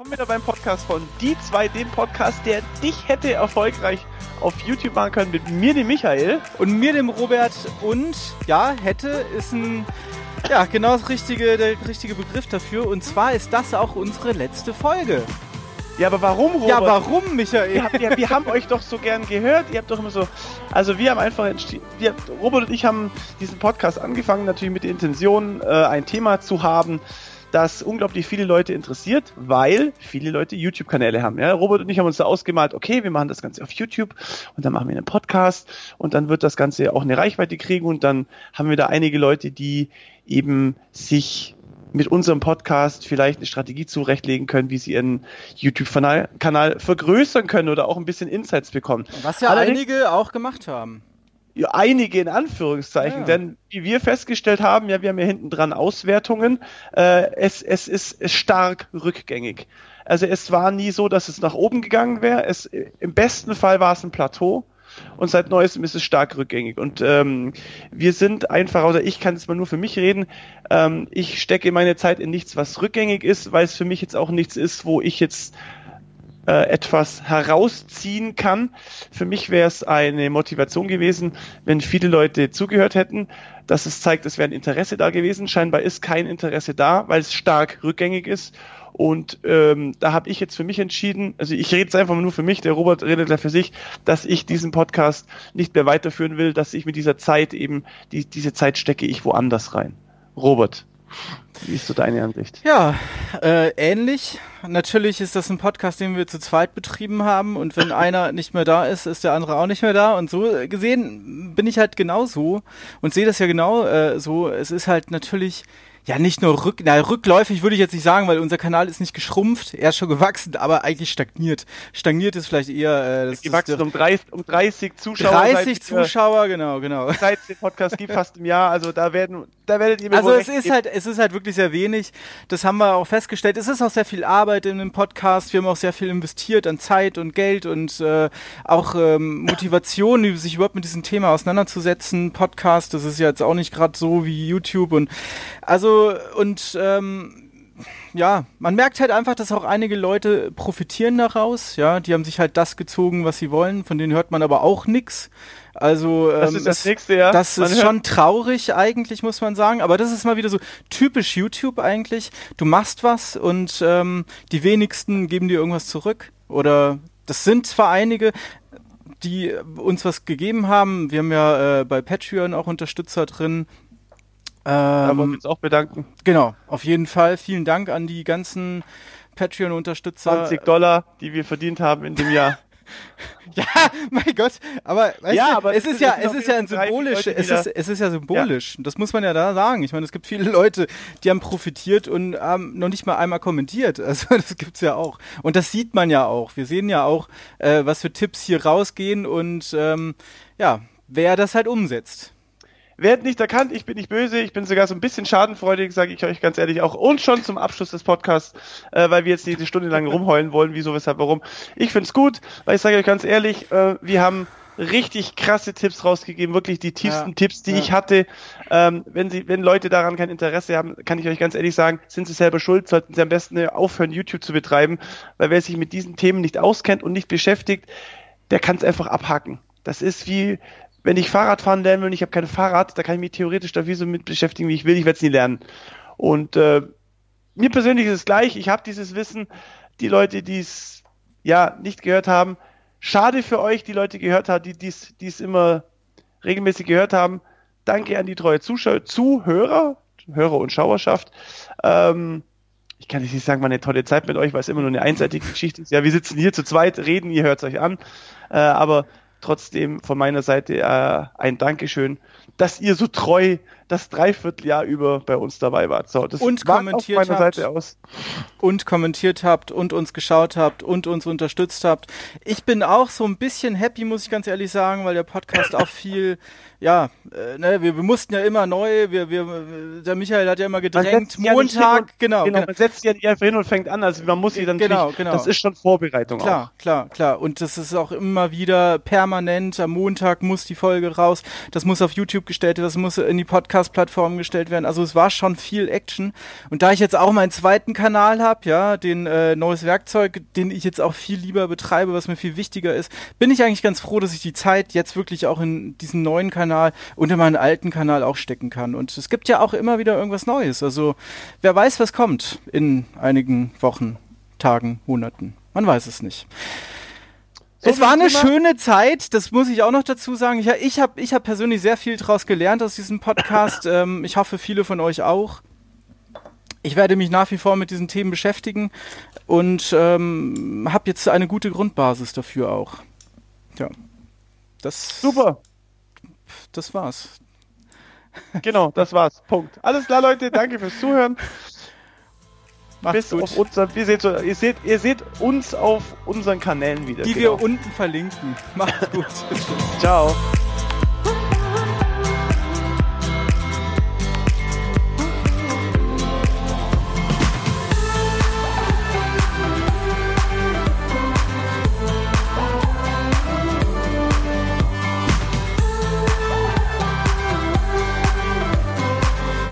Willkommen wieder beim Podcast von Die zwei, dem Podcast, der dich hätte erfolgreich auf YouTube machen können mit mir, dem Michael. Und mir, dem Robert. Und ja, hätte ist ein ja, genau das richtige, der richtige Begriff dafür. Und zwar ist das auch unsere letzte Folge. Ja, aber warum, Robert? Ja, warum, Michael? Wir, wir, wir haben euch doch so gern gehört. Ihr habt doch immer so. Also, wir haben einfach entschieden. Wir, Robert und ich haben diesen Podcast angefangen, natürlich mit der Intention, äh, ein Thema zu haben, das unglaublich viele Leute interessiert, weil viele Leute YouTube-Kanäle haben. Ja, Robert und ich haben uns da ausgemalt, okay, wir machen das Ganze auf YouTube und dann machen wir einen Podcast und dann wird das Ganze auch eine Reichweite kriegen und dann haben wir da einige Leute, die eben sich mit unserem Podcast vielleicht eine Strategie zurechtlegen können, wie sie ihren YouTube-Kanal vergrößern können oder auch ein bisschen Insights bekommen. Was ja Allerdings, einige auch gemacht haben einige in Anführungszeichen, ja. denn wie wir festgestellt haben, ja, wir haben ja hinten dran Auswertungen, äh, es, es ist stark rückgängig. Also es war nie so, dass es nach oben gegangen wäre. Es, Im besten Fall war es ein Plateau und seit neuestem ist es stark rückgängig. Und ähm, wir sind einfach, oder ich kann jetzt mal nur für mich reden, ähm, ich stecke meine Zeit in nichts, was rückgängig ist, weil es für mich jetzt auch nichts ist, wo ich jetzt äh, etwas herausziehen kann. Für mich wäre es eine Motivation gewesen, wenn viele Leute zugehört hätten, dass es zeigt, es wäre ein Interesse da gewesen. Scheinbar ist kein Interesse da, weil es stark rückgängig ist. Und ähm, da habe ich jetzt für mich entschieden, also ich rede jetzt einfach nur für mich, der Robert redet ja für sich, dass ich diesen Podcast nicht mehr weiterführen will, dass ich mit dieser Zeit eben, die, diese Zeit stecke ich woanders rein. Robert, wie ist so deine Ansicht? Ja, äh, ähnlich. Natürlich ist das ein Podcast, den wir zu zweit betrieben haben und wenn einer nicht mehr da ist, ist der andere auch nicht mehr da und so gesehen bin ich halt genauso und sehe das ja genau äh, so. Es ist halt natürlich ja nicht nur rück, na, rückläufig würde ich jetzt nicht sagen, weil unser Kanal ist nicht geschrumpft, er ist schon gewachsen, aber eigentlich stagniert. Stagniert ist vielleicht eher äh, das gewachsen ist um 30, um 30 Zuschauer. 30 Zuschauer, genau, genau. Seit den Podcast gibt fast im Jahr, also da werden da werdet ihr mir Also es ist geben. halt es ist halt wirklich sehr wenig. Das haben wir auch festgestellt. Es ist auch sehr viel Arbeit in dem Podcast. Wir haben auch sehr viel investiert an Zeit und Geld und äh, auch ähm, Motivation, sich überhaupt mit diesem Thema auseinanderzusetzen. Podcast, das ist ja jetzt auch nicht gerade so wie YouTube und also und ähm, ja, man merkt halt einfach, dass auch einige Leute profitieren daraus. Ja, die haben sich halt das gezogen, was sie wollen. Von denen hört man aber auch nichts. Also ähm, das ist das nächste, ja. Das man ist schon traurig eigentlich, muss man sagen. Aber das ist mal wieder so typisch YouTube eigentlich. Du machst was und ähm, die wenigsten geben dir irgendwas zurück. Oder das sind zwar einige, die uns was gegeben haben. Wir haben ja äh, bei Patreon auch Unterstützer drin. Ähm, da wollen wir uns auch bedanken. Genau, auf jeden Fall. Vielen Dank an die ganzen Patreon-Unterstützer. 20 Dollar, die wir verdient haben in dem Jahr. ja, mein Gott, aber, weißt ja, du, aber es ist ja, es ist ja ein symbolisch, es ist, es ist ja symbolisch. Ja. Das muss man ja da sagen. Ich meine, es gibt viele Leute, die haben profitiert und haben noch nicht mal einmal kommentiert. Also das gibt's ja auch. Und das sieht man ja auch. Wir sehen ja auch, äh, was für Tipps hier rausgehen und ähm, ja, wer das halt umsetzt. Werd nicht erkannt, ich bin nicht böse, ich bin sogar so ein bisschen schadenfreudig, sage ich euch ganz ehrlich auch. Und schon zum Abschluss des Podcasts, äh, weil wir jetzt nicht eine Stunde lang rumheulen wollen, wieso, weshalb, warum. Ich find's gut, weil ich sage euch ganz ehrlich, äh, wir haben richtig krasse Tipps rausgegeben, wirklich die tiefsten ja, Tipps, die ja. ich hatte. Ähm, wenn sie, wenn Leute daran kein Interesse haben, kann ich euch ganz ehrlich sagen, sind sie selber schuld, sollten sie am besten aufhören, YouTube zu betreiben, weil wer sich mit diesen Themen nicht auskennt und nicht beschäftigt, der kann es einfach abhaken. Das ist wie, wenn ich Fahrrad fahren lernen will und ich habe kein Fahrrad, da kann ich mich theoretisch da wie so mit beschäftigen, wie ich will, ich werde es nie lernen. Und äh, mir persönlich ist es gleich, ich habe dieses Wissen, die Leute, die es ja nicht gehört haben, schade für euch, die Leute gehört haben, die dies, es immer regelmäßig gehört haben. Danke an die treue Zuschauer, Zuhörer, Hörer und Schauerschaft. Ähm, ich kann nicht sagen, war eine tolle Zeit mit euch, weil es immer nur eine einseitige Geschichte ist. Ja, wir sitzen hier zu zweit, reden, ihr hört es euch an. Äh, aber trotzdem von meiner Seite äh, ein Dankeschön, dass ihr so treu das Dreivierteljahr über bei uns dabei wart. So, das und kommentiert habt, Seite aus. Und kommentiert habt und uns geschaut habt und uns unterstützt habt. Ich bin auch so ein bisschen happy, muss ich ganz ehrlich sagen, weil der Podcast auch viel, ja, äh, ne, wir, wir, mussten ja immer neu, wir, wir, der Michael hat ja immer gedrängt, Montag, ja genau, genau. Man setzt ja nicht einfach hin und fängt an, also man muss sie dann genau, genau. das ist schon Vorbereitung klar, auch. Klar, klar, Und das ist auch immer wieder permanent, am Montag muss die Folge raus, das muss auf YouTube gestellt das muss in die Podcast Podcast-Plattformen gestellt werden. Also es war schon viel Action. Und da ich jetzt auch meinen zweiten Kanal habe, ja, den äh, neues Werkzeug, den ich jetzt auch viel lieber betreibe, was mir viel wichtiger ist, bin ich eigentlich ganz froh, dass ich die Zeit jetzt wirklich auch in diesen neuen Kanal und in meinen alten Kanal auch stecken kann. Und es gibt ja auch immer wieder irgendwas Neues. Also wer weiß, was kommt in einigen Wochen, Tagen, Monaten. Man weiß es nicht. So es war eine Thema. schöne Zeit, das muss ich auch noch dazu sagen. Ich, ich habe ich hab persönlich sehr viel daraus gelernt aus diesem Podcast. ähm, ich hoffe, viele von euch auch. Ich werde mich nach wie vor mit diesen Themen beschäftigen und ähm, habe jetzt eine gute Grundbasis dafür auch. Ja. Das, Super. Das war's. Genau, das war's. Punkt. Alles klar, Leute. Danke fürs Zuhören. Macht's bis gut. auf unser, ihr, seht, ihr, seht, ihr seht uns auf unseren Kanälen wieder. Die genau. wir unten verlinken. Macht's gut. Ciao.